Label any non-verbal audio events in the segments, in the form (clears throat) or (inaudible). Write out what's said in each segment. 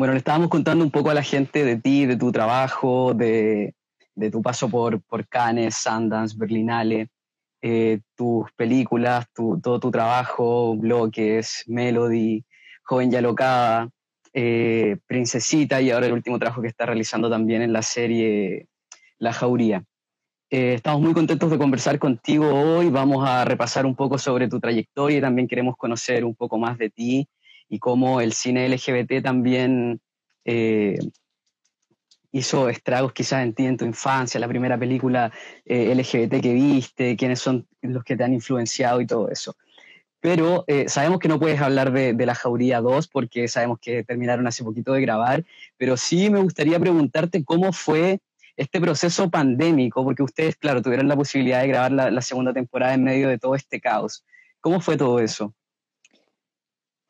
Bueno, le estábamos contando un poco a la gente de ti, de tu trabajo, de, tu paso por, Cannes, Sundance, Berlinale, eh, tus películas, todo tu trabajo, bloques, Melody, Joven y Alocada, eh, Princesita y ahora el último trabajo que está realizando también en la serie La Jauría. Eh, estamos muy contentos de conversar contigo hoy. Vamos a repasar un poco sobre tu trayectoria y también queremos conocer un poco más de ti y cómo el cine LGBT también hizo estragos quizás en ti en tu infancia, la primera película eh, LGBT que viste, quiénes son los que te han influenciado y todo eso. Pero eh, sabemos que no puedes hablar de, La Jauría 2 porque sabemos que terminaron hace poquito de grabar, pero sí me gustaría preguntarte cómo fue este proceso pandémico, porque ustedes, claro, tuvieron la posibilidad de grabar la, segunda temporada en medio de todo este caos. ¿Cómo fue todo eso?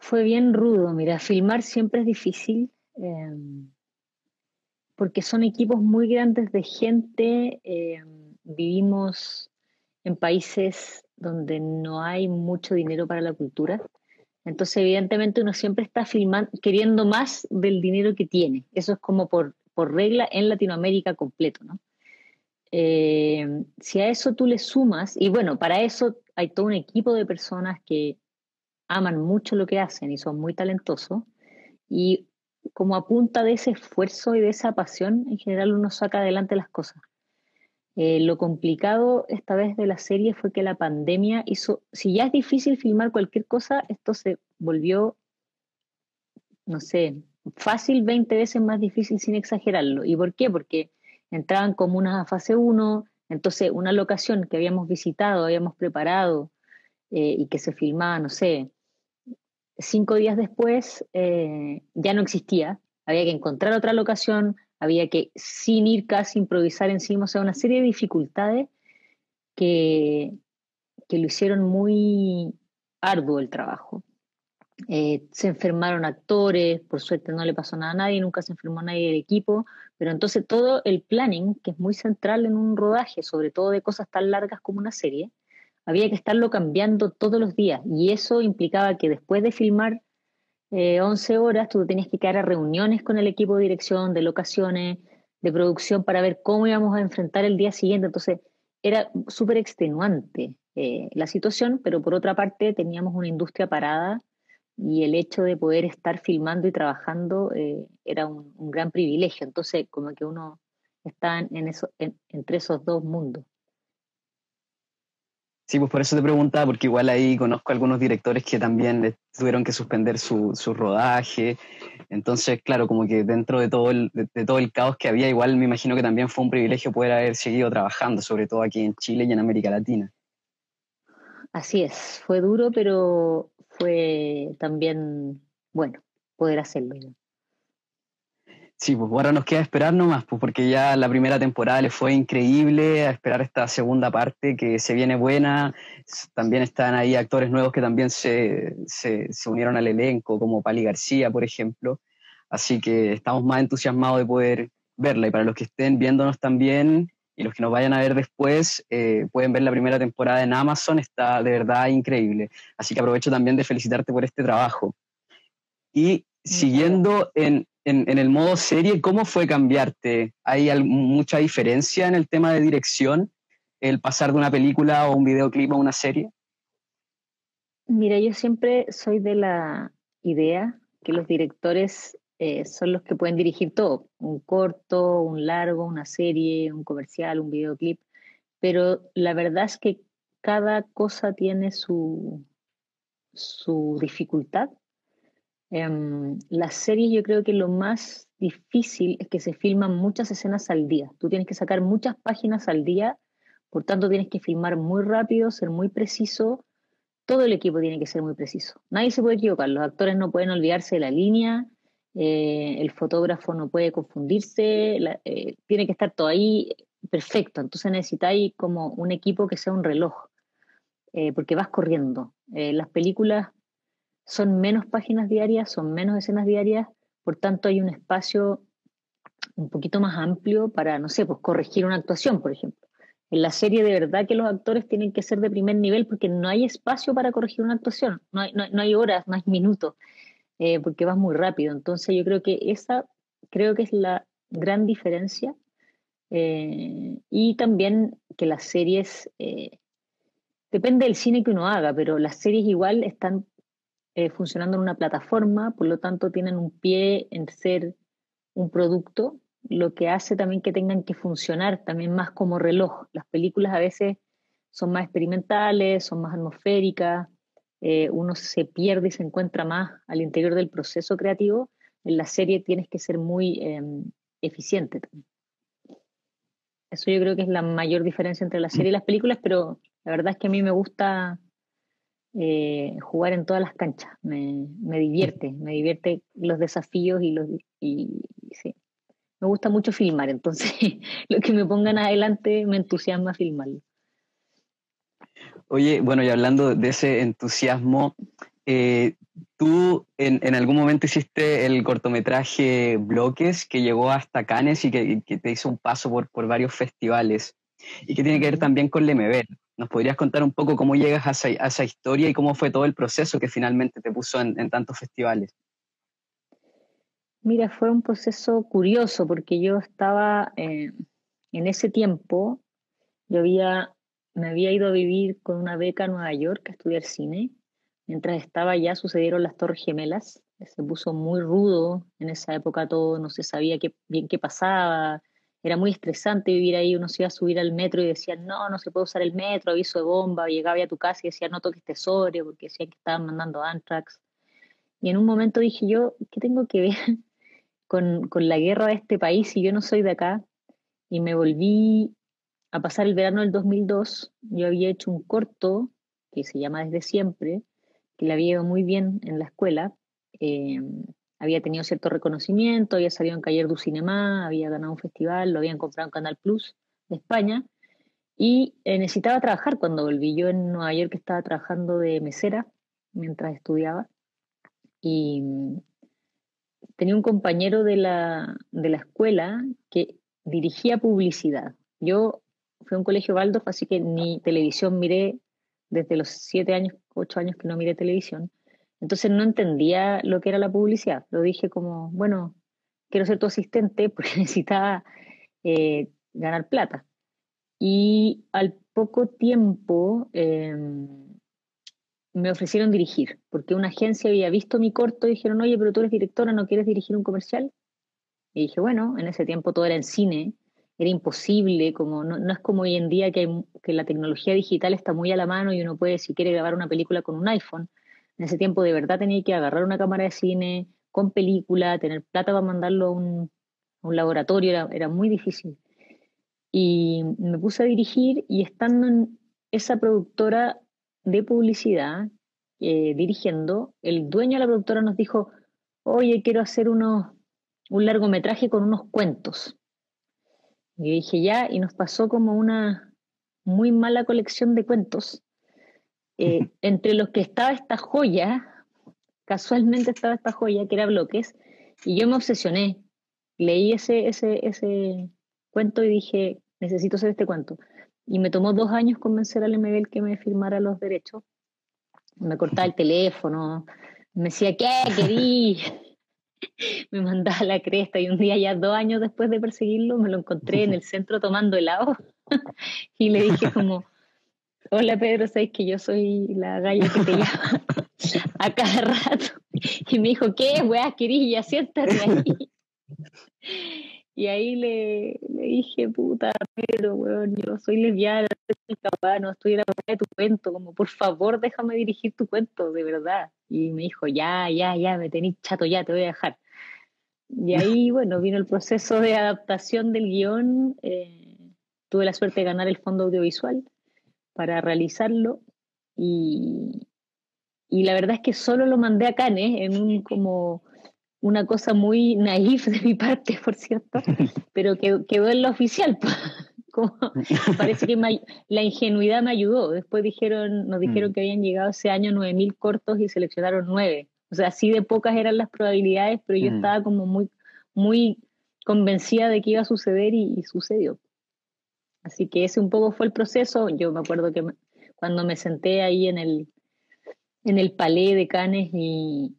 Fue bien rudo, mira, filmar siempre es difícil. Eh porque son equipos muy grandes de gente. Eh, vivimos en países donde no hay mucho dinero para la cultura. Entonces, evidentemente, uno siempre está filmando, queriendo más del dinero que tiene. Eso es como por, por regla en Latinoamérica completo, ¿no? Eh, si a eso tú le sumas, y bueno, para eso hay todo un equipo de personas que aman mucho lo que hacen y son muy talentosos, y como a punta de ese esfuerzo y de esa pasión, en general uno saca adelante las cosas. Eh, lo complicado esta vez de la serie fue que la pandemia hizo, si ya es difícil filmar cualquier cosa, esto se volvió, no sé, fácil 20 veces más difícil sin exagerarlo. ¿Y por qué? Porque entraban comunas a fase 1, entonces una locación que habíamos visitado, habíamos preparado eh, y que se filmaba, no sé, cinco días después eh, ya no existía, había que encontrar otra locación, había que, sin ir casi, improvisar encima, o sea, una serie de dificultades que, que lo hicieron muy arduo el trabajo. Eh, se enfermaron actores, por suerte no le pasó nada a nadie, nunca se enfermó nadie del equipo, pero entonces todo el planning, que es muy central en un rodaje, sobre todo de cosas tan largas como una serie, había que estarlo cambiando todos los días y eso implicaba que después de filmar 11 eh, horas tú tenías que quedar a reuniones con el equipo de dirección, de locaciones, de producción para ver cómo íbamos a enfrentar el día siguiente. Entonces era súper extenuante eh, la situación, pero por otra parte teníamos una industria parada y el hecho de poder estar filmando y trabajando eh, era un, gran privilegio. Entonces como que uno está en eso, entre esos dos mundos. Sí, pues por eso te preguntaba, porque igual ahí conozco algunos directores que también tuvieron que suspender su, su, rodaje. Entonces, claro, como que dentro de todo, el, de, todo el caos que había, igual me imagino que también fue un privilegio poder haber seguido trabajando, sobre todo aquí en Chile y en América Latina. Así es, fue duro, pero fue también bueno poder hacerlo. Sí, pues ahora nos queda esperar nomás, pues porque ya la primera temporada le fue increíble, a esperar esta segunda parte que se viene buena. También están ahí actores nuevos que también se, se, unieron al elenco, como Pali García, por ejemplo. Así que estamos más entusiasmados de poder verla. Y para los que estén viéndonos también y los que nos vayan a ver después, eh, pueden ver la primera temporada en Amazon, está de verdad increíble. Así que aprovecho también de felicitarte por este trabajo. Y siguiendo en, en, el modo serie, ¿cómo fue cambiarte? ¿Hay mucha diferencia en el tema de dirección, el pasar de una película o un videoclip a una serie? Mira, yo siempre soy de la idea que los directores eh, son los que pueden dirigir todo, un corto, un largo, una serie, un comercial, un videoclip, pero la verdad es que cada cosa tiene su, su dificultad Em, las series yo creo que lo más difícil es que se filman muchas escenas al día. Tú tienes que sacar muchas páginas al día, por tanto tienes que filmar muy rápido, ser muy preciso. Todo el equipo tiene que ser muy preciso. Nadie se puede equivocar. Los actores no pueden olvidarse de la línea, eh, el fotógrafo no puede confundirse, eh, tiene que estar todo ahí perfecto. Entonces necesitáis como un equipo que sea un reloj, eh, porque vas corriendo. las películas son menos páginas diarias, son menos escenas diarias, por tanto hay un espacio un poquito más amplio para, no sé, pues corregir una actuación, por ejemplo. En la serie de verdad que los actores tienen que ser de primer nivel porque no hay espacio para corregir una actuación, no hay, no, hay horas, no hay minutos. eh, porque vas muy rápido. Entonces yo creo que esa creo que es la gran diferencia. Eh, y también que las series, eh, depende del cine que uno haga, pero las series igual están funcionando en una plataforma, por lo tanto tienen un pie en ser un producto, lo que hace también que tengan que funcionar también más como reloj. Las películas a veces son más experimentales, son más atmosféricas, eh, uno se pierde y se encuentra más al interior del proceso creativo, en la serie tienes que ser muy em, eficiente Eso yo creo que es la mayor diferencia entre la serie y las películas, pero la verdad es que a mí me gusta eh, jugar en todas las canchas, me, divierte, me divierte los desafíos y los... Y, sí. Me gusta mucho filmar, entonces (laughs) lo que me pongan adelante me entusiasma filmarlo. Oye, bueno, y hablando de ese entusiasmo, eh, tú en, algún momento hiciste el cortometraje Bloques que llegó hasta Cannes y que, te hizo un paso por, por, varios festivales y que tiene que ver también con Lemebel. ¿Nos podrías contar un poco cómo llegas a esa, historia y cómo fue todo el proceso que finalmente te puso en, tantos festivales? Mira, fue un proceso curioso porque yo estaba eh, en ese tiempo, yo había me había ido a vivir con una beca a Nueva York a estudiar cine. Mientras estaba allá sucedieron las Torres Gemelas. Se puso muy rudo en esa época todo, no se sabía qué, bien qué pasaba. Era muy estresante vivir ahí, uno se iba a subir al metro y decía, no, no se puede usar el metro, aviso de bomba. Llegaba a tu casa y decía, no toques tesorio, porque decían que estaban mandando Antrax. Y en un momento dije yo, ¿qué tengo que ver (laughs) con, con la guerra de este país si yo no soy de acá? Y me volví a pasar el verano del 2002, yo había hecho un corto que se llama Desde Siempre, que le había ido muy bien en la escuela. Eh, había tenido cierto reconocimiento, había salido en Cayer du Cinema, había ganado un festival, lo habían comprado en Canal Plus de España. Y eh, necesitaba trabajar cuando volví. Yo en Nueva York estaba trabajando de mesera mientras estudiaba. Y mm, tenía un compañero de la, de la escuela que dirigía publicidad. Yo fue un colegio Waldorf, así que ni televisión miré desde los siete años, ocho años que no miré televisión. Entonces no entendía lo que era la publicidad. Lo dije como, bueno, quiero ser tu asistente (laughs) porque necesitaba eh, ganar plata. Y al poco tiempo em, me ofrecieron dirigir, porque una agencia había visto mi corto y dijeron, oye, pero tú eres directora, ¿no quieres dirigir un comercial? Y dije, bueno, en ese tiempo todo era en cine, era imposible, como no, no, es como hoy en día que, que la tecnología digital está muy a la mano y uno puede, si quiere grabar una película con un iPhone, en ese tiempo de verdad tenía que agarrar una cámara de cine con película, tener plata para mandarlo a un, laboratorio, era, muy difícil. Y me puse a dirigir y estando en esa productora de publicidad, eh, dirigiendo, el dueño de la productora nos dijo, oye, quiero hacer unos, un largometraje con unos cuentos. Y dije ya, y nos pasó como una muy mala colección de cuentos, eh, entre los que estaba esta joya, casualmente estaba esta joya que era Bloques, y yo me obsesioné. Leí ese, ese, ese cuento y dije, necesito hacer este cuento. Y me tomó dos años convencer al MBL que me firmara los derechos. Me cortaba el teléfono, me decía, ¿qué querí? (laughs) me mandaba la cresta y un día ya dos años después de perseguirlo me lo encontré en el centro tomando helado (laughs) y le dije como, hola Pedro, sabes que yo soy la galla que te llama (laughs) a cada rato? Y me dijo, ¿qué? Weá, querilla, siéntate ahí. Y ahí le, le dije, puta, Pedro, weón, yo soy lesbiana, no estoy enamorada de tu cuento, como por favor déjame dirigir tu cuento, de verdad. Y me dijo, ya, ya, ya, me tenéis chato, ya, te voy a dejar. Y ahí, (laughs) bueno, vino el proceso de adaptación del guion. Eh, tuve la suerte de ganar el fondo audiovisual para realizarlo. Y, y la verdad es que solo lo mandé a Cannes en un como una cosa muy naif de mi parte, por cierto, (laughs) pero que, quedó en la oficial. (laughs) parece que la ingenuidad me ayudó. Después dijeron, nos dijeron mm. que habían llegado ese año 9.000 cortos y seleccionaron 9. O sea, así de pocas eran las probabilidades, pero yo mm. estaba como muy, muy convencida de que iba a suceder y, sucedió. Así que ese un poco fue el proceso. Yo me acuerdo que cuando me senté ahí en el, en el palé de Canes y,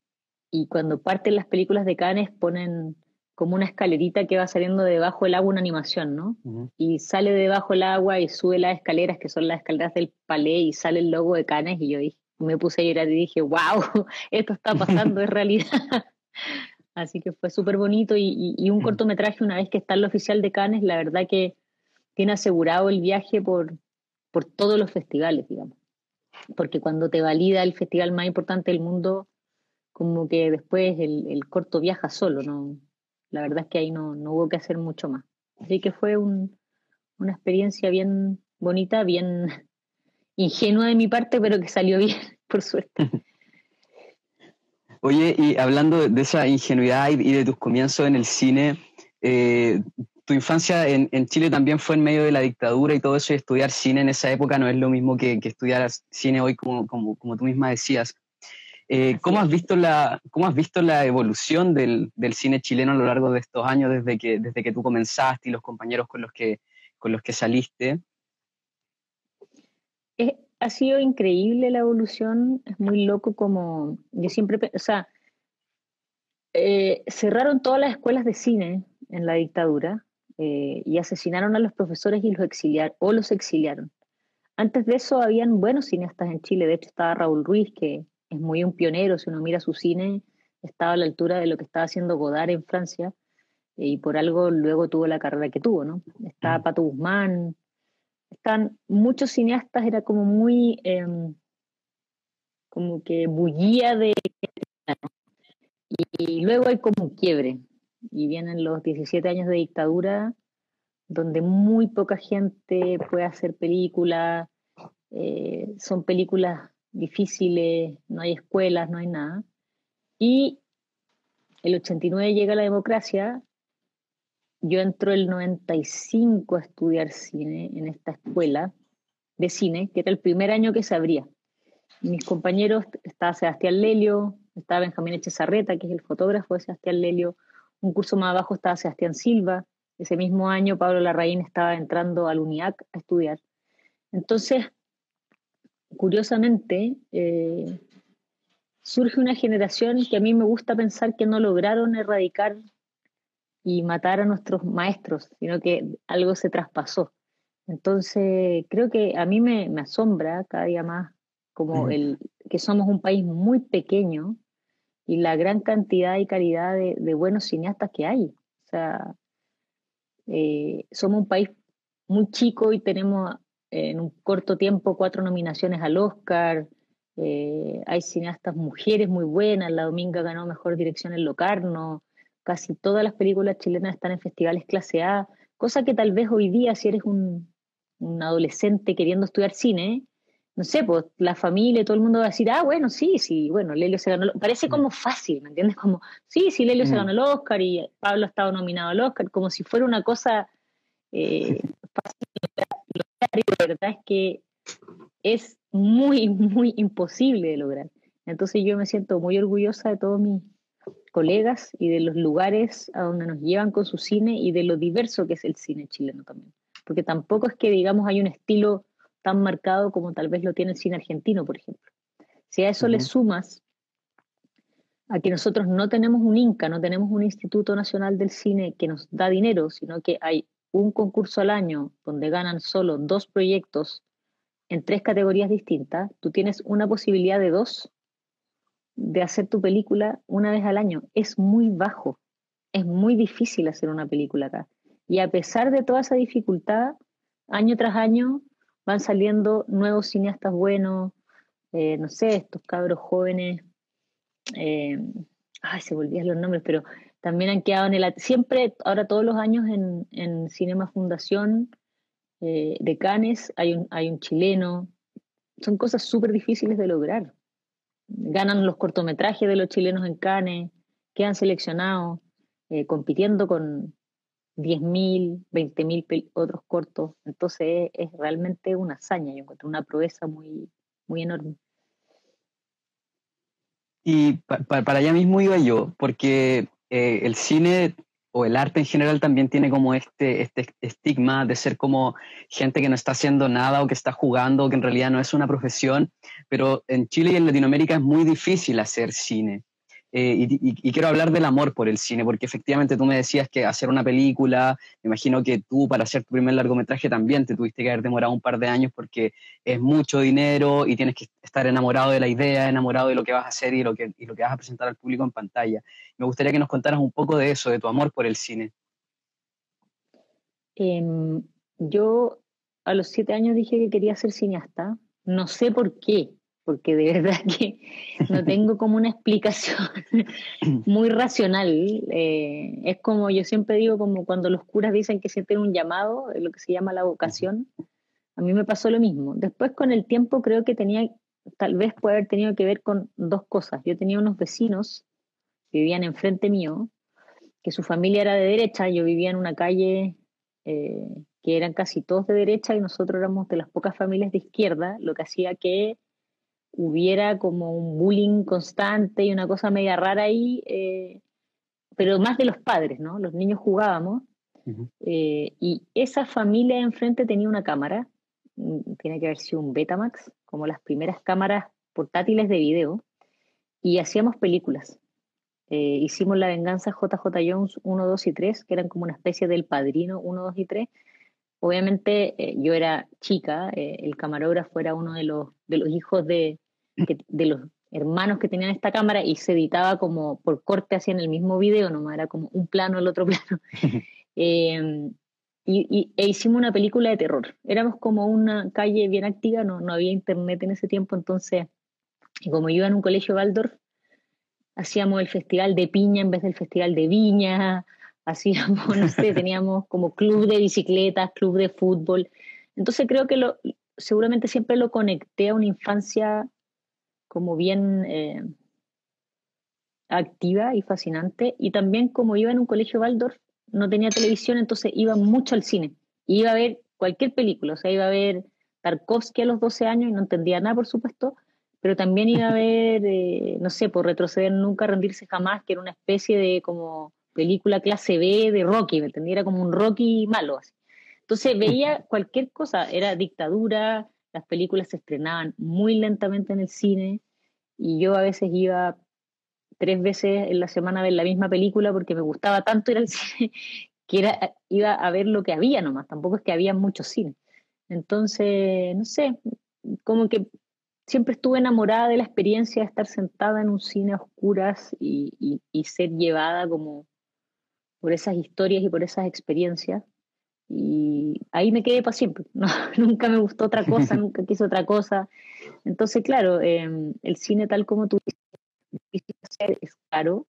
y cuando parten las películas de Cannes ponen como una escalerita que va saliendo debajo del agua una animación, ¿no? Y sale debajo el agua y sube las escaleras, que son las escaleras del palais, y sale el logo de Cannes, y yo me puse a llorar y dije, wow, (laughs) esto está pasando, es realidad. (laughs) Así que fue súper bonito y, y, un cortometraje, una vez que está en el oficial de Cannes, la verdad que tiene asegurado el viaje por, por todos los festivales, digamos. Porque cuando te valida el festival más importante del mundo, como que después el, el corto viaja solo, ¿no? la verdad es que ahí no, no hubo que hacer mucho más. Así que fue un, una experiencia bien bonita, bien (laughs) ingenua de mi parte, pero que salió bien, (laughs) por suerte. (laughs) Oye, y hablando de esa ingenuidad y de tus comienzos en el cine, eh, tu infancia en, en, Chile también fue en medio de la dictadura y todo eso, y estudiar cine en esa época no es lo mismo que, que estudiar cine hoy, como, como, como, tú misma decías. Eh, ¿cómo, has visto la, ¿Cómo has visto la evolución del, del, cine chileno a lo largo de estos años, desde que, desde que tú comenzaste y los compañeros con los que, con los que saliste? ha sido increíble la evolución, es muy loco como yo siempre, o sea, eh, cerraron todas las escuelas de cine en la dictadura eh, y asesinaron a los profesores y los exiliaron, o los exiliaron. Antes de eso habían buenos cineastas en Chile, de hecho estaba Raúl Ruiz, que es muy un pionero, si uno mira su cine, estaba a la altura de lo que estaba haciendo Godard en Francia, y por algo luego tuvo la carrera que tuvo, ¿no? Estaba mm. Pato Guzmán, están muchos cineastas, era como muy, em, como que bullía de... Y, luego hay como un quiebre, y vienen los 17 años de dictadura, donde muy poca gente puede hacer películas, eh, son películas difíciles, no hay escuelas, no hay nada. Y el 89 llega la democracia, yo entro el 95 a estudiar cine en esta escuela de cine, que era el primer año que se abría. Mis compañeros, estaba Sebastián Lelio, estaba Benjamín Echezarreta, que es el fotógrafo de Sebastián Lelio, un curso más abajo estaba Sebastián Silva, ese mismo año Pablo Larraín estaba entrando al UNIAC a estudiar. Entonces, curiosamente, eh, surge una generación que a mí me gusta pensar que no lograron erradicar y matar a nuestros maestros, sino que algo se traspasó. Entonces, creo que a mí me, me asombra cada día más como el, que somos un país muy pequeño y la gran cantidad y calidad de, buenos cineastas que hay. O sea, eh, somos un país muy chico y tenemos en un corto tiempo cuatro nominaciones al Oscar. Eh, hay cineastas mujeres muy buenas. La Dominga ganó Mejor Dirección en Locarno. Casi todas las películas chilenas están en festivales clase A, cosa que tal vez hoy día, si eres un adolescente queriendo estudiar cine, no sé, pues la familia, todo el mundo va a decir, ah, bueno, sí, sí, bueno, Lelio se ganó. Parece como fácil, ¿me entiendes? Como, sí, sí, Lelio se mm. ganó el Oscar y Pablo ha estado nominado al Oscar, como si fuera una cosa eh, (laughs) fácil la verdad es que es muy, muy imposible de lograr. Entonces yo me siento muy orgullosa de todos mis colegas y de los lugares a donde nos llevan con su cine y de lo diverso que es el cine chileno también. Porque tampoco es que, digamos, hay un estilo tan marcado como tal vez lo tiene el cine argentino, por ejemplo. Si a eso le sumas a que nosotros no tenemos un INCA, no tenemos un Instituto Nacional del Cine que nos da dinero, sino que hay un concurso al año donde ganan solo dos proyectos en tres categorías distintas, tú tienes una posibilidad de dos de hacer tu película una vez al año. Es muy bajo, es muy difícil hacer una película acá. Y a pesar de toda esa dificultad, año tras año van saliendo nuevos cineastas buenos, eh, no sé, estos cabros jóvenes, eh, ay, se volvían los nombres, pero también han quedado en el... Siempre, ahora todos los años en, en Cinema Fundación eh, de Cannes hay un, hay un chileno. Son cosas súper difíciles de lograr. Ganan los cortometrajes de los chilenos en Cannes, quedan seleccionados, eh, compitiendo con 10.000, 20.000 otros cortos. Entonces es, realmente una hazaña, yo encuentro una proeza muy, muy enorme. Y para allá mismo iba yo, porque eh, el cine o el arte en general también tiene como este, este estigma de ser como gente que no está haciendo nada o que está jugando, o que en realidad no es una profesión, pero en Chile y en Latinoamérica es muy difícil hacer cine. Eh, y, quiero hablar del amor por el cine, porque efectivamente tú me decías que hacer una película, me imagino que tú para hacer tu primer largometraje también te tuviste que haber demorado un par de años porque es mucho dinero y tienes que estar enamorado de la idea, enamorado de lo que vas a hacer y lo que, y lo que vas a presentar al público en pantalla. Me gustaría que nos contaras un poco de eso, de tu amor por el cine. Em, yo a los siete años dije que quería ser cineasta. No sé por qué, porque de (laughs) verdad que no tengo como una explicación (laughs) muy racional. Eh, es como yo siempre digo, como cuando los curas dicen que sienten un llamado, lo que se llama la vocación. A mí me pasó lo mismo. Después con el tiempo creo que tenía, tal vez puede haber tenido que ver con dos cosas. Yo tenía unos vecinos que vivían enfrente mío, que su familia era de derecha, yo vivía en una calle eh, que eran casi todos de derecha y nosotros éramos de las pocas familias de izquierda, lo que hacía que hubiera como un bullying constante y una cosa media rara ahí, eh, pero más de los padres, ¿no? Los niños jugábamos eh, y esa familia enfrente tenía una cámara, mm, tiene que haber sido un Betamax, como las primeras cámaras portátiles de video, y hacíamos películas. Eh, hicimos La Venganza JJ Jones 1, 2 y 3, que eran como una especie del padrino 1, 2 y 3. Obviamente eh, yo era chica, eh, el camarógrafo era uno de los, de los hijos de, de los hermanos que tenían esta cámara y se editaba como por corte así en el mismo video, nomás era como un plano, el otro (laughs) plano. (laughs) Em, y, e hicimos una película de terror. Éramos como una calle bien activa, no, no había internet en ese tiempo, entonces, y como yo iba en un colegio Waldorf, hacíamos el festival de piña en vez del festival de viña, hacíamos, (laughs) no sé, teníamos como club de bicicletas, club de fútbol. Entonces creo que lo, seguramente siempre lo conecté a una infancia como bien eh, activa y fascinante. Y también como iba en un colegio Waldorf, no tenía televisión, entonces iba mucho al cine. Iba a ver cualquier película, o sea, iba a ver Tarkovsky a los 12 años y no entendía nada, por supuesto, pero también iba a (laughs) ver, eh, no sé, por retroceder nunca, rendirse jamás, que era una especie de como película clase B de Rocky, ¿me entendía? Era como un Rocky malo. Así. Entonces veía cualquier cosa, era dictadura, las películas se estrenaban muy lentamente en el cine y yo a veces iba tres veces en la semana a ver la misma película porque me gustaba tanto ir al (laughs) cine que era, iba a ver lo que había nomás, tampoco es que había muchos cines. Entonces, no sé, como que siempre estuve enamorada de la experiencia de estar sentada en un cine a oscuras y, ser llevada como por esas historias y por esas experiencias. Y ahí me quedé para siempre. (laughs) nunca me gustó otra cosa, (laughs) nunca quise otra cosa. Entonces, claro, em, el cine tal como tú dices, es caro.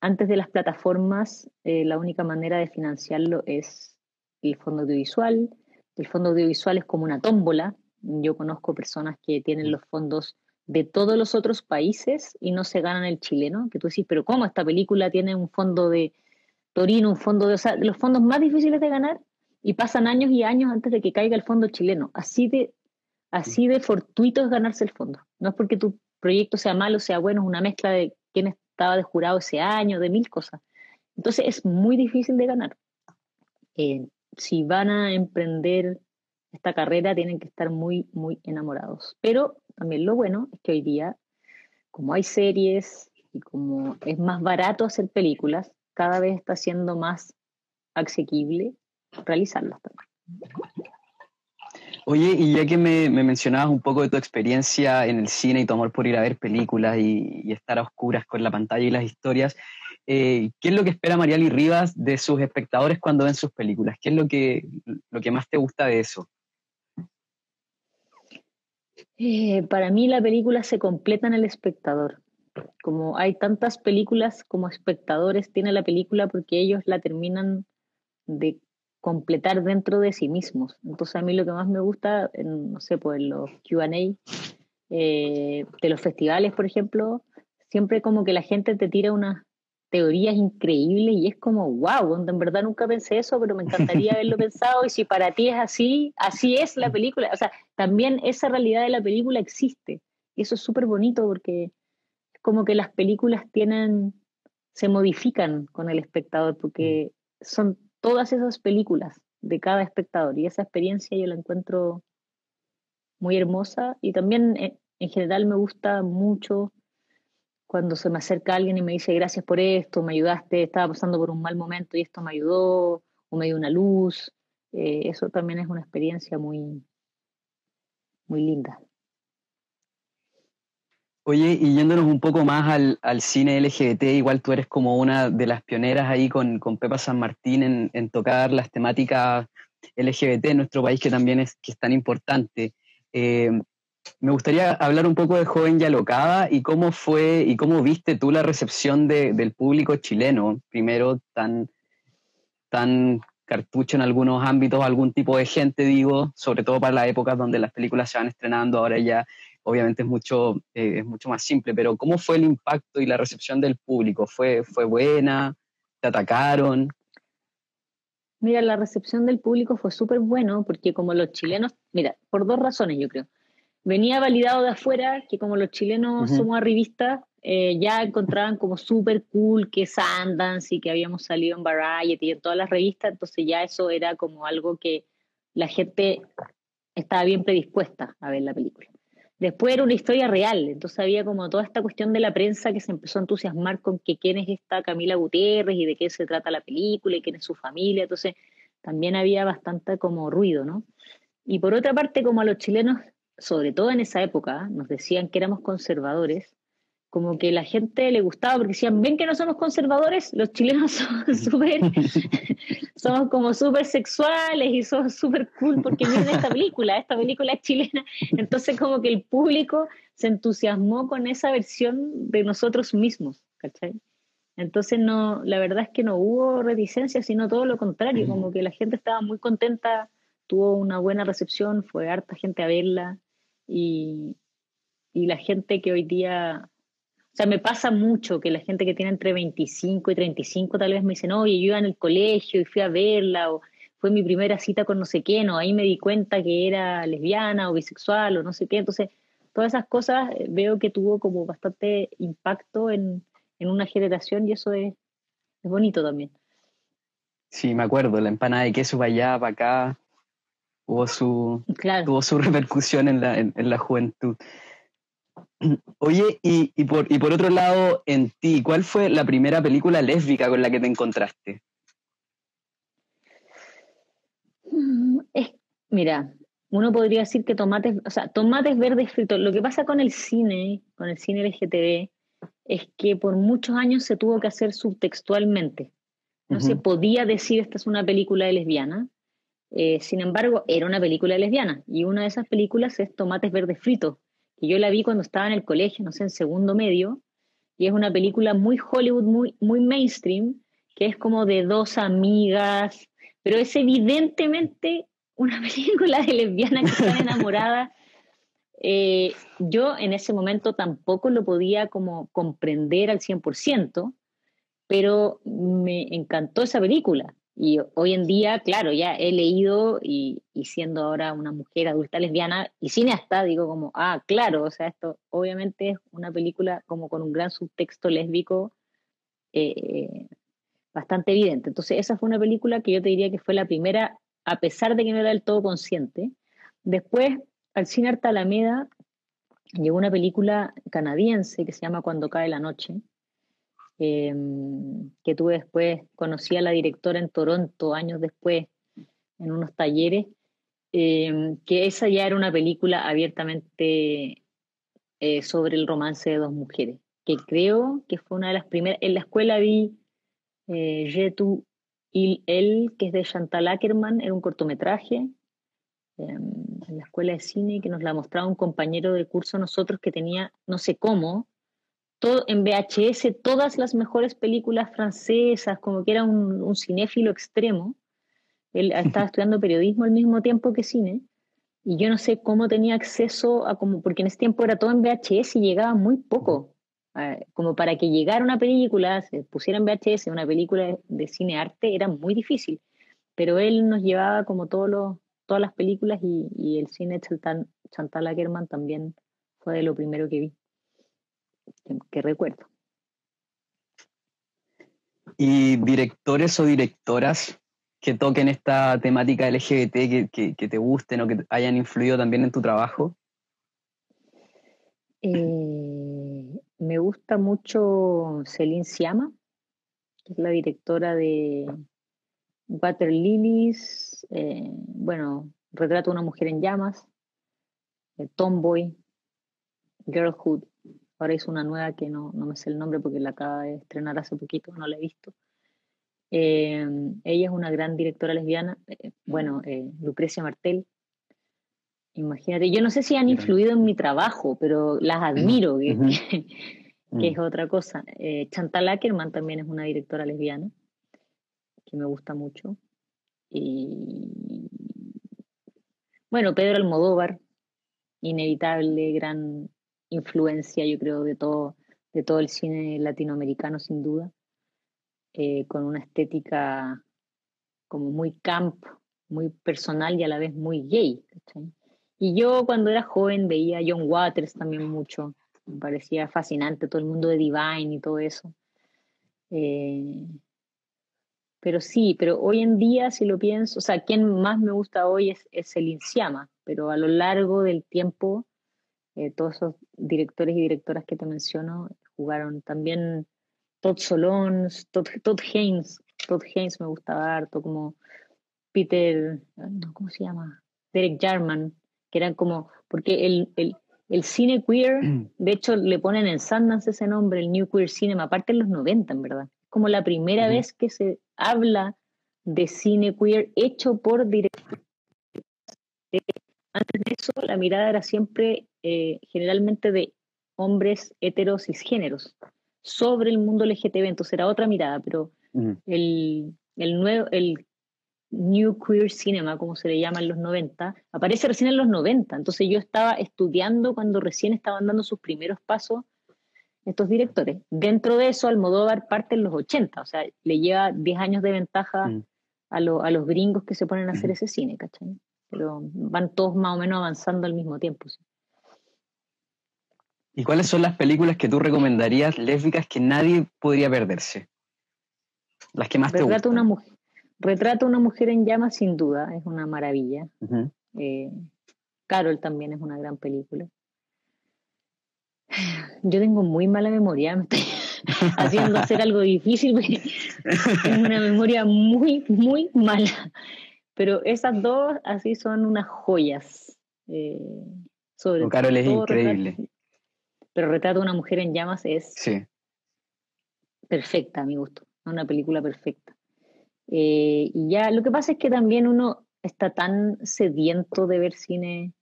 Antes de las plataformas, eh, la única manera de financiarlo es el fondo audiovisual. El fondo audiovisual es como una tómbola, yo conozco personas que tienen los fondos de todos los otros países y no se ganan el chileno, que tú decís, pero ¿cómo esta película tiene un fondo de Torino, un fondo de, o los fondos más difíciles de ganar y pasan años y años antes de que caiga el fondo chileno. Así de, así de fortuito es ganarse el fondo. No es porque tu proyecto sea malo, sea bueno, es una mezcla de quién estaba de jurado ese año, de mil cosas. Entonces es muy difícil de ganar. Eh, si van a emprender esta carrera tienen que estar muy, muy enamorados. Pero también lo bueno es que hoy día, como hay series y como es más barato hacer películas, cada vez está siendo más asequible realizarlas también. Oye, y ya que me, mencionabas un poco de tu experiencia en el cine y tu amor por ir a ver películas y, estar a oscuras con la pantalla y las historias, eh, ¿qué es lo que espera Mariali Rivas de sus espectadores cuando ven sus películas? ¿Qué es lo que, lo que más te gusta de eso? Eh, para mí la película se completa en el espectador. Como hay tantas películas como espectadores tiene la película porque ellos la terminan de completar dentro de sí mismos. Entonces a mí lo que más me gusta, no sé, pues en los QA eh, de los festivales, por ejemplo, siempre como que la gente te tira unas teorías increíbles y es como, wow, donde en verdad nunca pensé eso, pero me encantaría (laughs) haberlo pensado y si para ti es así, así es la película. O sea, también esa realidad de la película existe. Y eso es súper bonito porque como que las películas tienen, se modifican con el espectador porque son todas esas películas de cada espectador y esa experiencia yo la encuentro muy hermosa y también eh, en general me gusta mucho cuando se me acerca alguien y me dice gracias por esto, me ayudaste, estaba pasando por un mal momento y esto me ayudó, o me dio una luz. Eh, eso también es una experiencia muy, muy linda. Oye, y yéndonos un poco más al, al, cine LGBT, igual tú eres como una de las pioneras ahí con, con Pepa San Martín en, en, tocar las temáticas LGBT en nuestro país, que también es, que es tan importante. Eh, me gustaría hablar un poco de Joven y Alocada y cómo fue y cómo viste tú la recepción de, del público chileno, primero tan, tan cartucho en algunos ámbitos, algún tipo de gente, digo, sobre todo para las épocas donde las películas se van estrenando, ahora ya obviamente es mucho, eh, es mucho más simple, pero ¿cómo fue el impacto y la recepción del público? ¿Fue, fue buena? ¿Te atacaron? Mira, la recepción del público fue súper bueno porque como los chilenos, mira, por dos razones yo creo venía validado de afuera que como los chilenos somos arribistas, eh, ya encontraban como súper cool que Sundance y que habíamos salido en Variety y en todas las revistas, entonces ya eso era como algo que la gente estaba bien predispuesta a ver la película. Después era una historia real, entonces había como toda esta cuestión de la prensa que se empezó a entusiasmar con que quién es esta Camila Gutiérrez y de qué se trata la película y quién es su familia, entonces también había bastante como ruido, ¿no? Y por otra parte, como a los chilenos sobre todo en esa época, nos decían que éramos conservadores, como que la gente le gustaba porque decían, ven que no somos conservadores, los chilenos (laughs) son (laughs) somos como súper sexuales y somos súper cool porque miren esta película, esta película es chilena. Entonces como que el público se entusiasmó con esa versión de nosotros mismos, ¿cachai? Entonces no, la verdad es que no hubo reticencia, sino todo lo contrario, como que la gente estaba muy contenta, tuvo una buena recepción, fue harta gente a verla, y, y la gente que hoy día, o sea, me pasa mucho que la gente que tiene entre 25 y 35 tal vez me dicen, oye, yo iba en el colegio y fui a verla, o fue mi primera cita con no sé quién, o ahí me di cuenta que era lesbiana o bisexual o no sé qué. Entonces, todas esas cosas eh, veo que tuvo como bastante impacto en, en una generación y eso es, es bonito también. Sí, me acuerdo, la empanada de queso para allá, para acá hubo su, tuvo su (laughs) repercusión en la, en, la juventud. Oye, y, y, por, y por otro lado, en ti, ¿cuál fue la primera película lésbica con la que te encontraste? Mm, es, mira, uno podría decir que tomates, o sea, tomates verdes fritos. Lo que pasa con el cine, con el cine LGTB, es que por muchos años se tuvo que hacer subtextualmente. No se podía decir esta es una película de lesbiana, eh, sin embargo, era una película lesbiana y una de esas películas es Tomates Verdes Fritos, que yo la vi cuando estaba en el colegio, no sé, en segundo medio, y es una película muy Hollywood, muy, muy mainstream, que es como de dos amigas, pero es evidentemente una (laughs) película de lesbiana que están enamoradas. Eh, yo en ese momento tampoco lo podía como comprender al 100%, pero me encantó esa película. Y hoy en día, claro, ya he leído y, siendo ahora una mujer adulta lesbiana y cineasta, digo como, ah, claro, o sea, esto obviamente es una película como con un gran subtexto lésbico eh, bastante evidente. Entonces, esa fue una película que yo te diría que fue la primera, a pesar de que no era del todo consciente. Después, al cine Arta Alameda, llegó una película canadiense que se llama Cuando cae la noche, Em, que tuve después, conocí a la directora en Toronto años después, en unos talleres, em, que esa ya era una película abiertamente eh, sobre el romance de dos mujeres, que creo que fue una de las primeras, en la escuela vi eh, il el, que es de Chantal Ackerman, era un cortometraje, em, en la escuela de cine, que nos la mostraba un compañero de curso nosotros que tenía, no sé cómo, todo, en VHS todas las mejores películas francesas, como que era un, cinéfilo extremo. Él estaba (laughs) estudiando periodismo al mismo tiempo que cine, y yo no sé cómo tenía acceso a como, porque en ese tiempo era todo en VHS y llegaba muy poco. como para que llegara una película, se pusiera en VHS una película de, cine arte, era muy difícil. Pero él nos llevaba como todos todas las películas y, el cine Chantal, Chantal Ackerman también fue de lo primero que vi que, recuerdo. ¿Y directores o directoras que toquen esta temática LGBT que, que, te gusten o que hayan influido también en tu trabajo? Eh, me gusta mucho Celine Siama, que es la directora de Water Lilies, eh, bueno, Retrato de una mujer en llamas, eh, Tomboy, Girlhood. Ahora hizo una nueva que no, no, me sé el nombre porque la acaba de estrenar hace poquito, no la he visto. Eh, ella es una gran directora lesbiana, bueno, Lucrecia Martel. Imagínate, yo no sé si han influido en mi trabajo, pero las admiro, que, (laughs) que es otra cosa. Chantal Ackerman también es una directora lesbiana que me gusta mucho. Y bueno, Pedro Almodóvar, inevitable, gran influencia, yo creo, de todo, de todo el cine latinoamericano, sin duda, eh, con una estética como muy camp, muy personal y a la vez muy gay. Y yo cuando era joven veía John Waters también mucho, me parecía fascinante todo el mundo de Divine y todo eso. Eh, pero sí, pero hoy en día, si lo pienso, o sea, quien más me gusta hoy es, es el Inciama, pero a lo largo del tiempo, eh, todos esos directores y directoras que te menciono jugaron también Todd Solons, Todd, Todd Haynes, Todd Haynes me gustaba harto, como Peter, ¿cómo se llama? Derek Jarman, que eran como, porque el, el, el cine queer, de hecho le ponen en Sundance ese nombre, el New Queer Cinema, aparte en los 90, en verdad como la primera vez que se habla de cine queer hecho por directores. Antes de eso, la mirada era siempre eh, generalmente de hombres heteros cisgéneros sobre el mundo LGTB, entonces era otra mirada, pero el, el, nuevo, el New Queer Cinema, como se le llama en los 90, aparece recién en los 90, entonces yo estaba estudiando cuando recién estaban dando sus primeros pasos estos directores. Dentro de eso, Almodóvar parte en los 80, o sea, le lleva 10 años de ventaja mm. a, a, los gringos que se ponen a hacer ese cine, ¿cachai? Pero van todos más o menos avanzando al mismo tiempo. ¿Y cuáles son las películas que tú recomendarías lésbicas que nadie podría perderse? Las que más te gustan. Una mujer, Retrato a una mujer en llamas, sin duda, es una maravilla. Eh, Carol también es una gran película. Yo tengo muy mala memoria, me estoy (laughs) haciendo hacer algo difícil (laughs) tengo una memoria muy, muy mala. Pero esas dos así son unas joyas. Eh, sobre Carol es increíble. pero Retrato de una mujer en llamas es perfecta a mi gusto. Una película perfecta. Eh, y ya, lo que pasa es que también uno está tan sediento de ver cine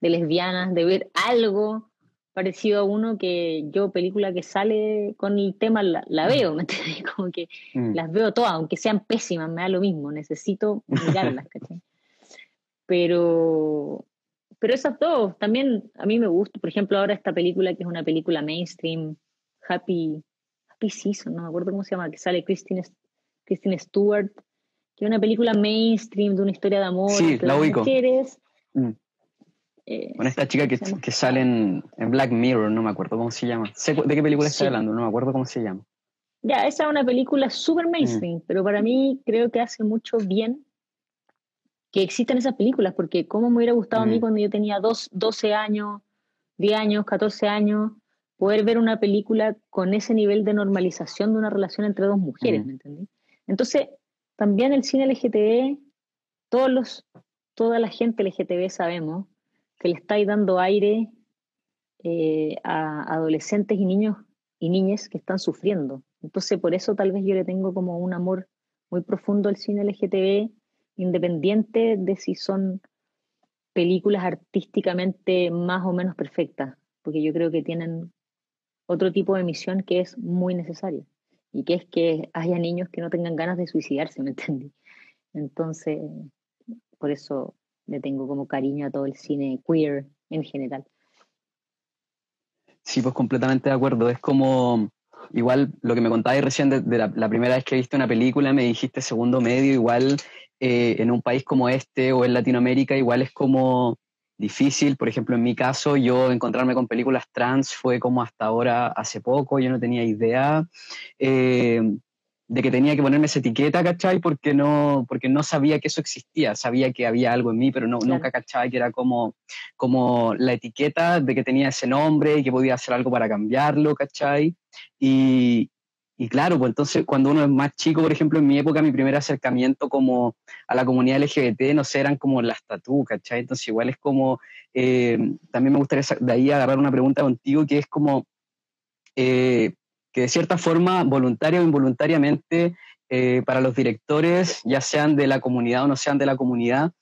de lesbianas, de ver algo parecido a uno que yo película que sale con el tema la, veo, ¿me entiendes? (laughs) Como que mm. las veo todas, aunque sean pésimas, me da lo mismo, necesito mirarlas, ¿cachai? Pero, pero esas dos, también a mí me gusta, por ejemplo, ahora esta película que es una película mainstream, Happy, Happy Season, no me acuerdo cómo se llama, que sale Christine, Christine Stewart, que es una película mainstream de una historia de amor sí, la mujeres. Mm. Eh, con esta chica que, que sale en, Black Mirror, no me acuerdo cómo se llama. ¿De qué película está hablando? No me acuerdo cómo se llama. Ya, esa es una película súper mainstream, mm. pero para mí creo que hace mucho bien que existan esas películas, porque cómo me hubiera gustado a mí mm. cuando yo tenía dos, 12 años, 10 años, 14 años, poder ver una película con ese nivel de normalización de una relación entre dos mujeres, mm. ¿me entendí? Entonces, también el cine LGTB, todos los, toda la gente LGTB sabemos que le estáis dando aire eh, a adolescentes y niños y niñas que están sufriendo. Entonces, por eso tal vez yo le tengo como un amor muy profundo al cine LGTB, independiente de si son películas artísticamente más o menos perfectas, porque yo creo que tienen otro tipo de misión que es muy necesaria, y que es que haya niños que no tengan ganas de suicidarse, ¿me entendí? Entonces, por eso le tengo como cariño a todo el cine queer en general. Sí, pues completamente de acuerdo. Es como, igual lo que me contabas recién de, la, primera vez que viste una película, me dijiste segundo medio, igual eh, en un país como este o en Latinoamérica, igual es como difícil. Por ejemplo, en mi caso, yo encontrarme con películas trans fue como hasta ahora, hace poco, yo no tenía idea. Eh, de que tenía que ponerme esa etiqueta, ¿cachai? Porque no, porque no sabía que eso existía, sabía que había algo en mí, pero no, nunca cachaba que era como, como la etiqueta de que tenía ese nombre y que podía hacer algo para cambiarlo, ¿cachai? Y, y claro, pues entonces cuando uno es más chico, por ejemplo, en mi época, mi primer acercamiento como a la comunidad LGBT, no sé, eran como las tatu, ¿cachai? Entonces igual es como, eh, también me gustaría de ahí agarrar una pregunta contigo que es como, eh, que de cierta forma, voluntaria o involuntariamente, eh, para los directores, ya sean de la comunidad o no sean de la comunidad,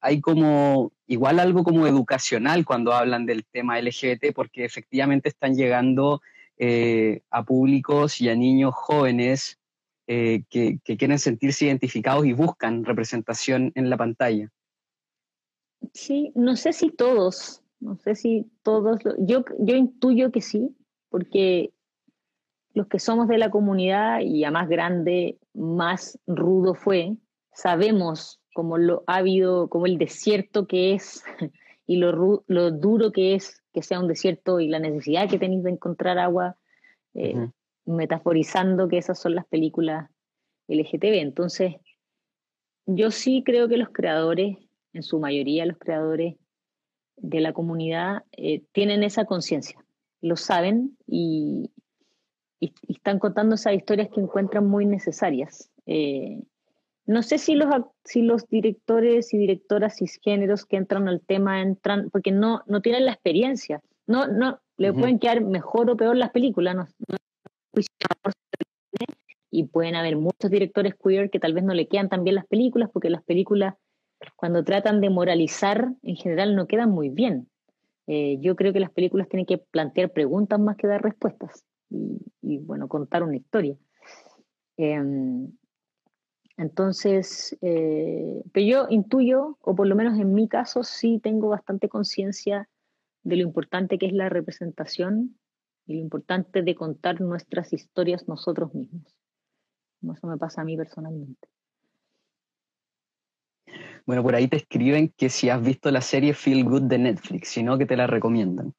hay como igual algo como educacional cuando hablan del tema LGBT, porque efectivamente están llegando eh, a públicos y a niños jóvenes eh, que, quieren sentirse identificados y buscan representación en la pantalla. Sí, no sé si todos, no sé si todos, yo, yo intuyo que sí, porque los que somos de la comunidad y a más grande, más rudo fue, sabemos cómo lo ha habido, como el desierto que es (laughs) y lo, lo duro que es que sea un desierto y la necesidad que tenéis de encontrar agua, eh, metaforizando que esas son las películas LGTB. Entonces, yo sí creo que los creadores, en su mayoría los creadores de la comunidad, eh, tienen esa conciencia, lo saben y, están contando esas historias que encuentran muy necesarias. Eh, no sé si los, si los directores y directoras cisgéneros que entran al tema entran, porque no, no tienen la experiencia. No, no, le pueden quedar mejor o peor las películas. No, y pueden haber muchos directores queer que tal vez no le quedan tan bien las películas, porque las películas, cuando tratan de moralizar, en general no quedan muy bien. Eh, yo creo que las películas tienen que plantear preguntas más que dar respuestas y, bueno, contar una historia. Em, entonces, eh, pero yo intuyo, o por lo menos en mi caso, sí tengo bastante conciencia de lo importante que es la representación y lo importante de contar nuestras historias nosotros mismos. Eso me pasa a mí personalmente. Bueno, por ahí te escriben que si has visto la serie Feel Good de Netflix, si no, que te la recomiendan.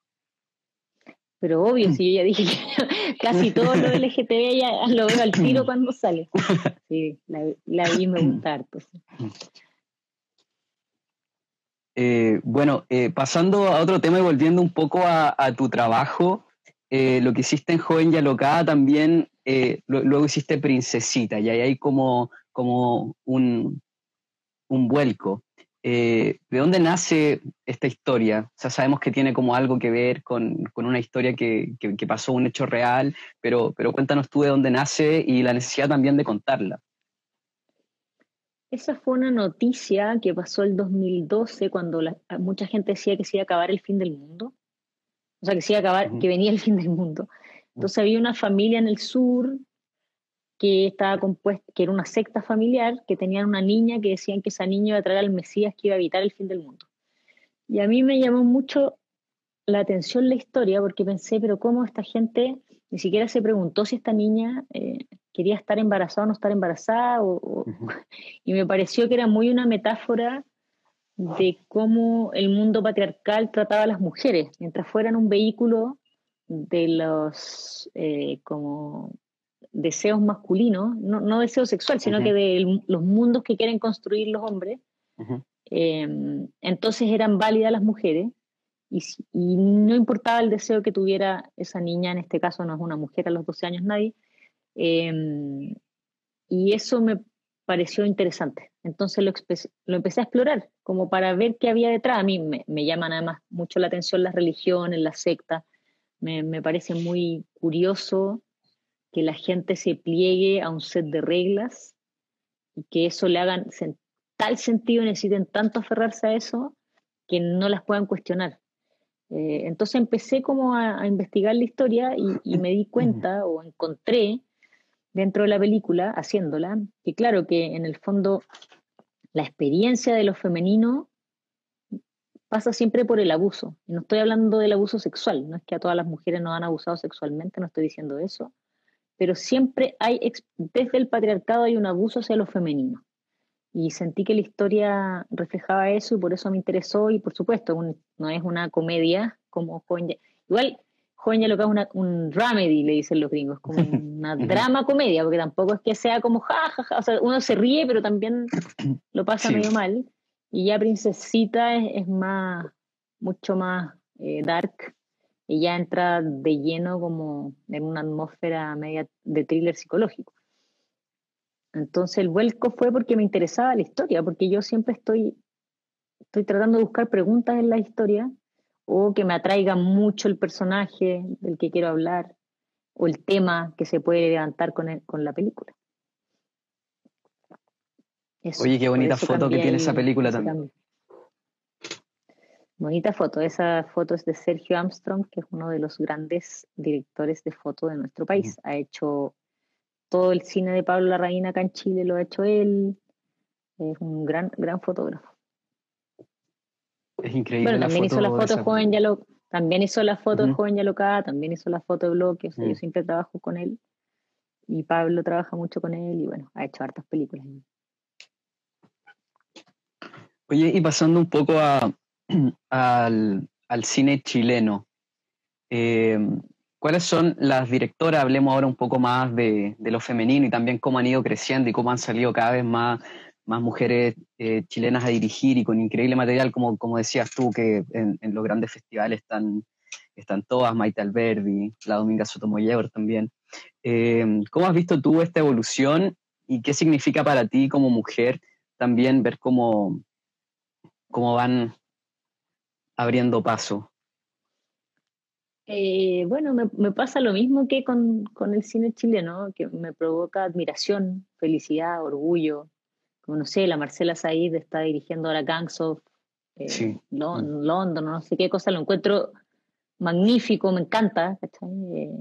Pero obvio, mm. si yo ya dije que (laughs) casi todo lo LGTB ya lo veo al tiro cuando sale. (laughs) Sí, la, vi me gusta harto. Eh, bueno, eh, pasando a otro tema y volviendo un poco a, tu trabajo, eh, lo que hiciste en Joven y Alocada también, luego hiciste Princesita, y ahí hay como, como un, un vuelco. Eh, ¿de dónde nace esta historia? O sea, sabemos que tiene como algo que ver con, una historia que, pasó, un hecho real, pero, pero cuéntanos tú de dónde nace y la necesidad también de contarla. Esa fue una noticia que pasó el 2012 cuando mucha gente decía que se iba a acabar el fin del mundo. O sea, que se iba a acabar, que venía el fin del mundo. Entonces había una familia en el sur que estaba compuesta, que era una secta familiar, que tenían una niña que decían que esa niña iba a traer al Mesías que iba a evitar el fin del mundo. Y a mí me llamó mucho la atención la historia porque pensé, pero ¿cómo esta gente ni siquiera se preguntó si esta niña eh, quería estar embarazada o no estar embarazada? (laughs) Y me pareció que era muy una metáfora de cómo el mundo patriarcal trataba a las mujeres, mientras fueran un vehículo de los eh, como deseos masculinos, no, no deseo sexual, sino que de los mundos que quieren construir los hombres, em, entonces eran válidas las mujeres y, no importaba el deseo que tuviera esa niña, en este caso no es una mujer a los 12 años nadie, em, y eso me pareció interesante. Entonces lo, lo, empecé a explorar, como para ver qué había detrás. A mí me, me llaman además mucho la atención las religiones, las sectas, me, me parece muy curioso que la gente se pliegue a un set de reglas y que eso le hagan tal sentido, necesiten tanto aferrarse a eso que no las puedan cuestionar. Eh, entonces empecé como a, investigar la historia y, me di (coughs) cuenta o encontré dentro de la película, haciéndola, que claro que en el fondo la experiencia de lo femenino pasa siempre por el abuso. Y no estoy hablando del abuso sexual, no es que a todas las mujeres no han abusado sexualmente, no estoy diciendo eso, pero siempre hay, desde el patriarcado hay un abuso hacia lo femenino. Y sentí que la historia reflejaba eso y por eso me interesó y por supuesto no es una comedia como Joven Igual Joven lo que es un dramedy, le dicen los gringos, como (laughs) una drama comedia, porque tampoco es que sea como jajaja, o sea, uno se ríe, pero también (coughs) lo pasa medio mal. Y ya Princesita es, más, mucho más eh, dark, y ya entra de lleno como en una atmósfera media de thriller psicológico. Entonces el vuelco fue porque me interesaba la historia, porque yo siempre estoy, estoy tratando de buscar preguntas en la historia o que me atraiga mucho el personaje del que quiero hablar o el tema que se puede levantar con, con la película. Oye, qué bonita foto que tiene esa película también. Bonita foto. Esa foto es de Sergio Armstrong, que es uno de los grandes directores de foto de nuestro país. Ha hecho todo el cine de Pablo Larraín acá en Chile, lo ha hecho él. Es un gran, gran fotógrafo. Es increíble. Bueno, también hizo la foto joven ya lo, también hizo la foto de joven Yalocada, también hizo la foto de bloque, o sea, yo mm. siempre trabajo con él. Y Pablo trabaja mucho con él y bueno, ha hecho hartas películas. Oye, y pasando un poco a, (clears throat) al, al, cine chileno, eh, ¿cuáles son las directoras? Hablemos ahora un poco más de, de, lo femenino y también cómo han ido creciendo y cómo han salido cada vez más más mujeres eh, chilenas a dirigir y con increíble material, como, como decías tú, que en, los grandes festivales están, están todas, Maite Alberdi, la Dominga Sotomayor también. Eh, ¿Cómo has visto tú esta evolución y qué significa para ti como mujer también ver cómo, cómo van abriendo paso? Eh, bueno, me, me, pasa lo mismo que con, con, el cine chileno, que me provoca admiración, felicidad, orgullo, como no sé, la Marcela Said está dirigiendo ahora Gangs of eh, London, no sé qué cosa, lo encuentro magnífico, me encanta, eh,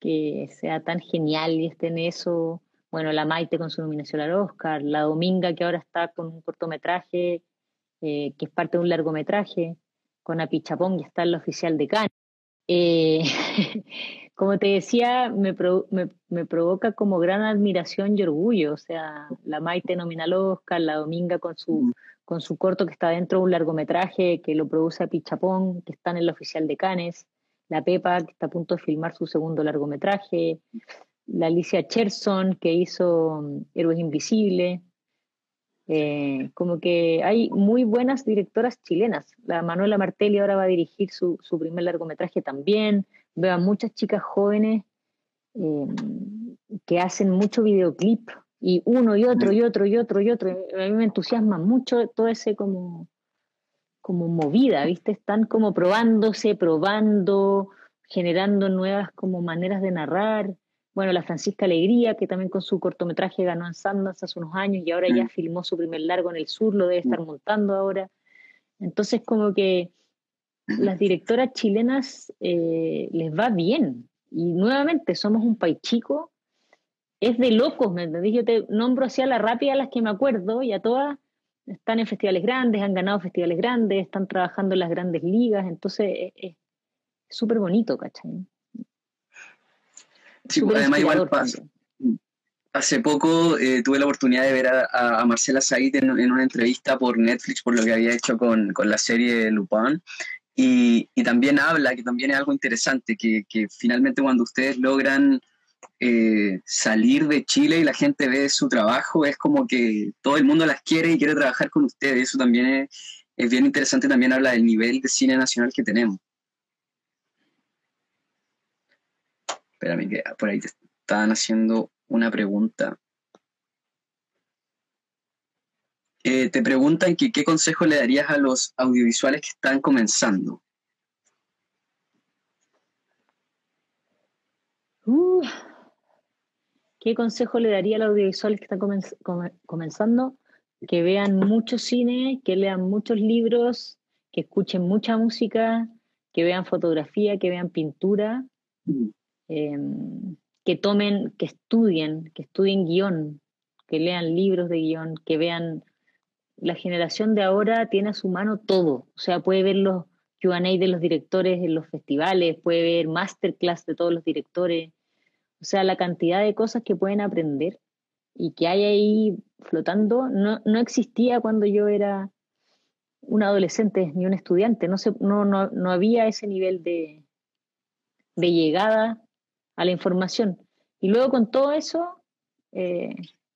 que sea tan genial y esté en eso. Bueno, la Maite con su nominación al Oscar, la Dominga que ahora está con un cortometraje eh, que es parte de un largometraje, con Apichapón que está en la oficial de Cannes. (laughs) como te decía, me, me, provoca como gran admiración y orgullo. O sea, la Maite nomina al Oscar, la Dominga con su, con su corto que está dentro de un largometraje que lo produce a Pichapón, que están en la oficial de Cannes, la Pepa, que está a punto de filmar su segundo largometraje, la Alicia Cherson, que hizo mm, Héroes Invisibles. Eh, como que hay muy buenas directoras chilenas. La Manuela Martelli ahora va a dirigir su, su primer largometraje también veo a muchas chicas jóvenes eh, que hacen mucho videoclip y uno y otro y otro y otro y otro. A mí me entusiasma mucho todo ese como, como movida, ¿viste? Están como probándose, probando, generando nuevas como maneras de narrar. Bueno, la Francisca Alegría, que también con su cortometraje ganó en Sundance hace unos años y ahora ya filmó su primer largo en el sur, lo debe estar montando ahora. Entonces, como que las (laughs) directoras chilenas eh, les va bien. Y nuevamente, somos un país chico, es de locos, ¿me entendés? Yo te nombro así a la rápida las que me acuerdo y a todas están en festivales grandes, han ganado festivales grandes, están trabajando en las grandes ligas, entonces es súper bonito, ¿cachai? Sí, pues, además igual pasa. Hace poco eh, tuve la oportunidad de ver a, Marcela Said en, una entrevista por Netflix por lo que había hecho con, con la serie Lupin y, también habla, que también es algo interesante, que, finalmente cuando ustedes logran eh, salir de Chile y la gente ve su trabajo, es como que todo el mundo las quiere y quiere trabajar con ustedes. Eso también es, es bien interesante, también habla del nivel de cine nacional que tenemos. Espérame, que por ahí te estaban haciendo una pregunta. Eh, te preguntan que qué consejo le darías a los audiovisuales que están comenzando. Uh, ¿Qué consejo le daría a los audiovisuales que están comenzando? Que vean mucho cine, que lean muchos libros, que escuchen mucha música, que vean fotografía, que vean pintura, em, que tomen, que estudien, que estudien guion, que lean libros de guion, que vean la generación de ahora tiene a su mano todo, o sea, puede ver los Q&A de los directores en los festivales, puede ver masterclass de todos los directores, o sea, la cantidad de cosas que pueden aprender y que hay ahí flotando no, no existía cuando yo era un adolescente ni un estudiante, no, se, no, no, no había ese nivel de, de llegada a la información. Y luego con todo eso, eh,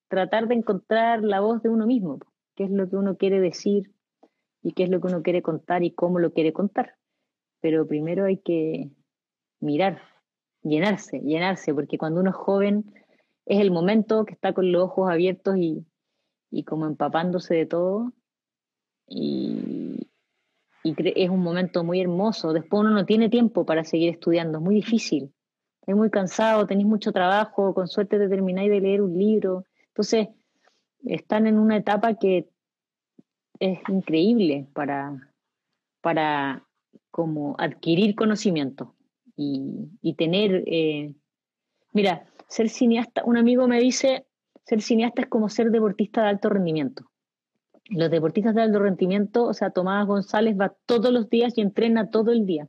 tratar de encontrar la voz de uno mismo, qué es lo que uno quiere decir y qué es lo que uno quiere contar y cómo lo quiere contar. Pero primero hay que mirar, llenarse, llenarse, porque cuando uno es joven es el momento que está con los ojos abiertos y, y como empapándose de todo. Y, y es un momento muy hermoso. Después uno no tiene tiempo para seguir estudiando, es muy difícil. Estás muy cansado, tenéis mucho trabajo, con suerte te termináis de leer un libro. Entonces, están en una etapa que es increíble para, para como adquirir conocimiento y, tener, eh, mira, ser cineasta, un amigo me dice, ser cineasta es como ser deportista de alto rendimiento. Los deportistas de alto rendimiento, o sea, Tomás González va todos los días y entrena todo el día.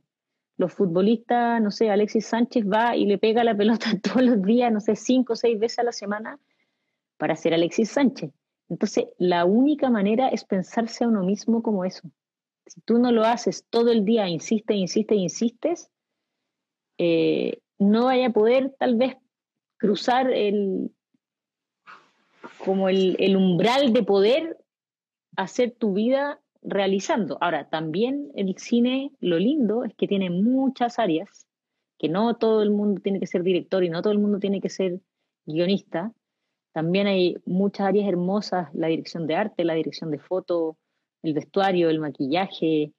Los futbolistas, no sé, Alexis Sánchez va y le pega la pelota (laughs) todos los días, no sé, cinco o seis veces a la semana para ser Alexis Sánchez. Entonces, la única manera es pensarse a uno mismo como eso. Si tú no lo haces todo el día, insistes, insistes, insistes, eh, no vaya a poder tal vez cruzar el, como el, el umbral de poder hacer tu vida realizando. Ahora, también el cine, lo lindo es que tiene muchas áreas, que no todo el mundo tiene que ser director y no todo el mundo tiene que ser guionista. También hay muchas áreas hermosas, la dirección de arte, la dirección de foto, el vestuario, el maquillaje,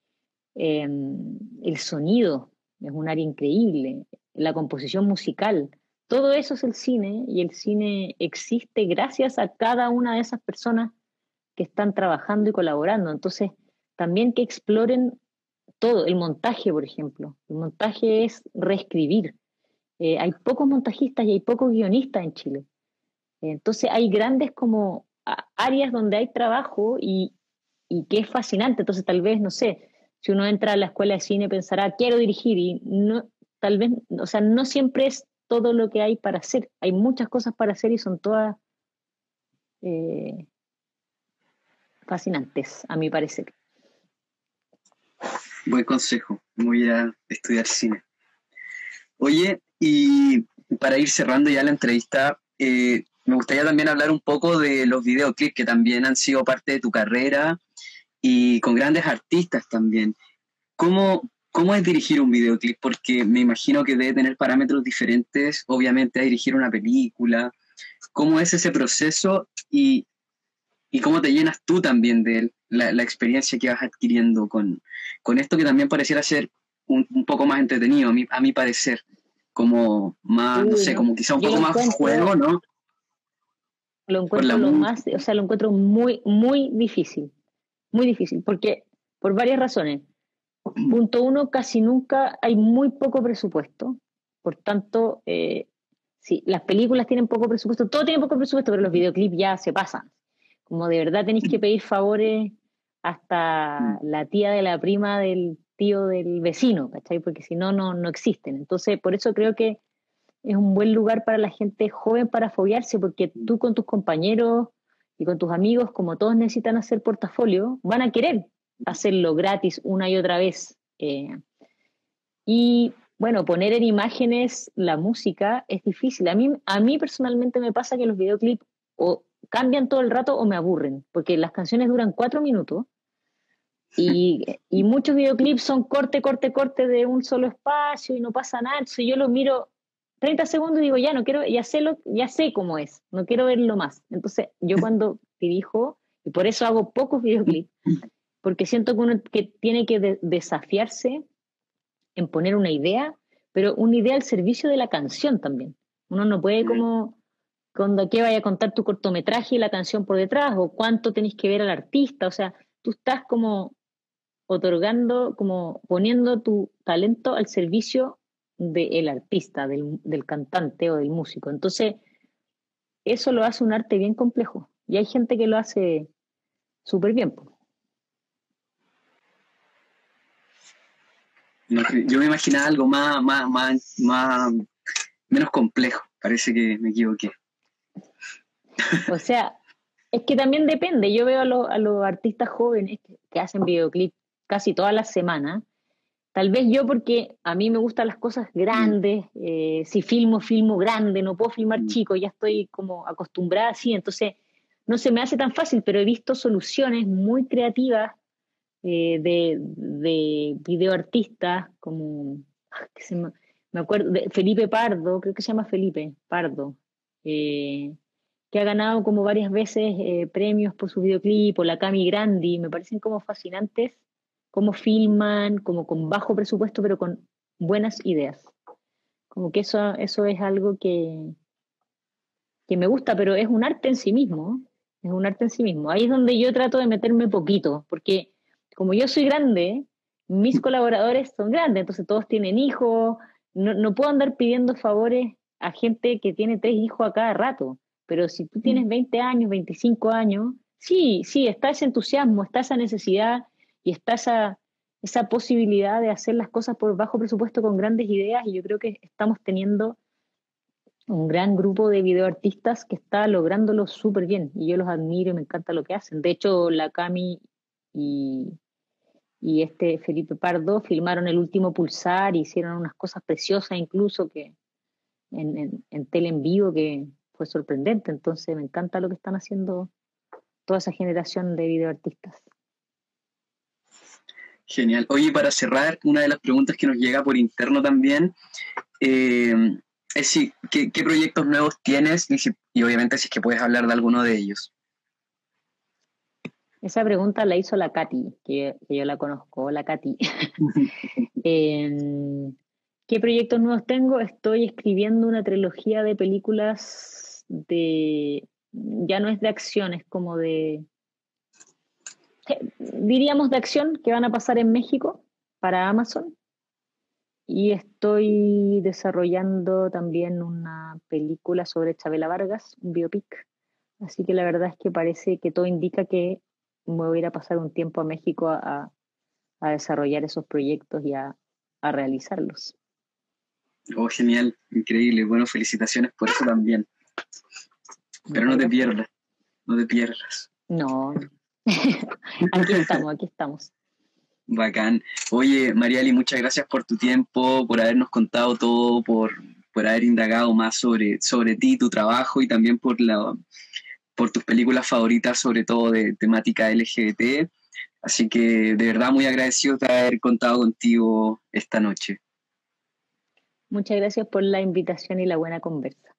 em, el sonido es un área increíble, la composición musical, todo eso es el cine y el cine existe gracias a cada una de esas personas están trabajando y colaborando. Entonces, también que exploren todo, el montaje, por ejemplo. El montaje es reescribir. Eh, hay pocos montajistas y hay pocos guionistas en Chile. Entonces, hay grandes como áreas donde hay trabajo y, y que es fascinante. Entonces, tal vez, no sé, si uno entra a la escuela de cine pensará, quiero dirigir y no, tal vez, o sea, no siempre es todo lo que hay para hacer. Hay muchas cosas para hacer y son todas eh, fascinantes, a mi parecer. Buen consejo, voy a estudiar cine. Oye, y para ir cerrando ya la entrevista, eh, me gustaría también hablar un poco de los videoclips que también han sido parte de tu carrera y con grandes artistas también. ¿Cómo, ¿Cómo es dirigir un videoclip? Porque me imagino que debe tener parámetros diferentes, obviamente, a dirigir una película. ¿Cómo es ese proceso cómo te llenas tú también de la, la experiencia que vas adquiriendo con, con, esto que también pareciera ser un, poco más entretenido, a mi, a mi parecer? Como más, no sé, como quizá un poco más juego, ¿no? Lo encuentro lo más, o sea, lo encuentro muy, muy difícil muy difícil, porque por varias razones. Punto uno, casi nunca hay muy poco presupuesto, por tanto, eh, sí, las películas tienen poco presupuesto, todo tiene poco presupuesto, pero los videoclips ya se pasan. Como de verdad tenéis que pedir favores hasta la tía de la prima del tío del vecino, ¿cachai? Porque si no, no, no existen. Entonces, por eso creo que es un buen lugar para la gente joven para fobiarse, porque tú con tus compañeros y con tus amigos, como todos necesitan hacer portafolio, van a querer hacerlo gratis una y otra vez. Eh, y bueno, poner en imágenes la música es difícil. A mí, a mí personalmente me pasa que los videoclips o cambian todo el rato o me aburren, porque las canciones duran cuatro minutos y, y muchos videoclips son corte, corte, corte de un solo espacio y no pasa nada. Entonces yo lo miro 30 segundos y digo, ya no quiero, ya sé, lo, ya sé cómo es, no quiero verlo más. Entonces, yo (laughs) cuando dirijo, y por eso hago pocos videoclips, porque siento que uno que tiene que desafiarse en poner una idea, pero una idea al servicio de la canción también. Uno no puede como, cuando que vaya a contar tu cortometraje y la canción por detrás, o cuánto tenés que ver al artista, o sea, tú estás como otorgando, como poniendo tu talento al servicio del artista, del, del, cantante o del músico. Entonces, eso lo hace un arte bien complejo y hay gente que lo hace súper bien. yo me imaginaba algo más, más, más, más, menos complejo. Parece que me equivoqué. O sea, es que también depende. Yo veo a, a los artistas jóvenes que, que hacen videoclips casi todas las semanas Tal vez yo porque a mí me gustan las cosas grandes, eh, si filmo, filmo grande, no puedo filmar mm. chico, ya estoy como acostumbrada así, entonces no se me hace tan fácil, pero he visto soluciones muy creativas eh, de, de videoartistas como, me, acuerdo, de Felipe Pardo, creo que se llama Felipe Pardo, eh, que ha ganado como varias veces premios por su videoclip, o la Cami Grandi, me parecen como fascinantes cómo filman, como con bajo presupuesto, pero con buenas ideas. Como que eso, eso es algo que, que me gusta, pero es un arte en sí mismo. Es un arte en sí mismo. Ahí es donde yo trato de meterme poquito, porque como yo soy grande, mis colaboradores son grandes, entonces todos tienen hijos, no, no puedo andar pidiendo favores a gente que tiene tres hijos a cada rato, pero si tú tienes 20 mm. años, 25 años, sí, sí, está ese entusiasmo, está esa necesidad y está esa, esa posibilidad de hacer las cosas por bajo presupuesto con grandes ideas y yo creo que estamos teniendo un gran grupo de videoartistas que está lográndolo súper bien y yo los admiro y me encanta lo que hacen. De hecho, la Cami y, y este Felipe Pardo filmaron el último Pulsar y hicieron unas cosas preciosas incluso que en, en, en tele en vivo que fue sorprendente. Entonces me encanta lo que están haciendo toda esa generación de videoartistas. Genial. Oye, para cerrar, una de las preguntas que nos llega por interno también eh, es si, ¿qué, proyectos nuevos tienes y, obviamente si es que puedes hablar de alguno de ellos. Esa pregunta la hizo la Katy, que, yo la conozco, la Katy. (laughs) Em, ¿Qué proyectos nuevos tengo? Estoy escribiendo una trilogía de películas de, ya no es de acción, es como de diríamos de acción que van a pasar en México para Amazon. Y estoy desarrollando también una película sobre Chabela Vargas, un biopic. Así que la verdad es que parece que todo indica que me voy a ir a pasar un tiempo a México a, desarrollar esos proyectos y a, realizarlos. Oh, genial, increíble. Bueno, felicitaciones por eso también. Pero no te pierdas, no te pierdas. No, (laughs) aquí estamos, aquí estamos. Bacán. Oye, Mariali, muchas gracias por tu tiempo, por habernos contado todo, por, por haber indagado más sobre, sobre ti, tu trabajo y también por, la, por tus películas favoritas, sobre todo de temática LGBT. Así que de verdad muy agradecido de haber contado contigo esta noche. Muchas gracias por la invitación y la buena conversa.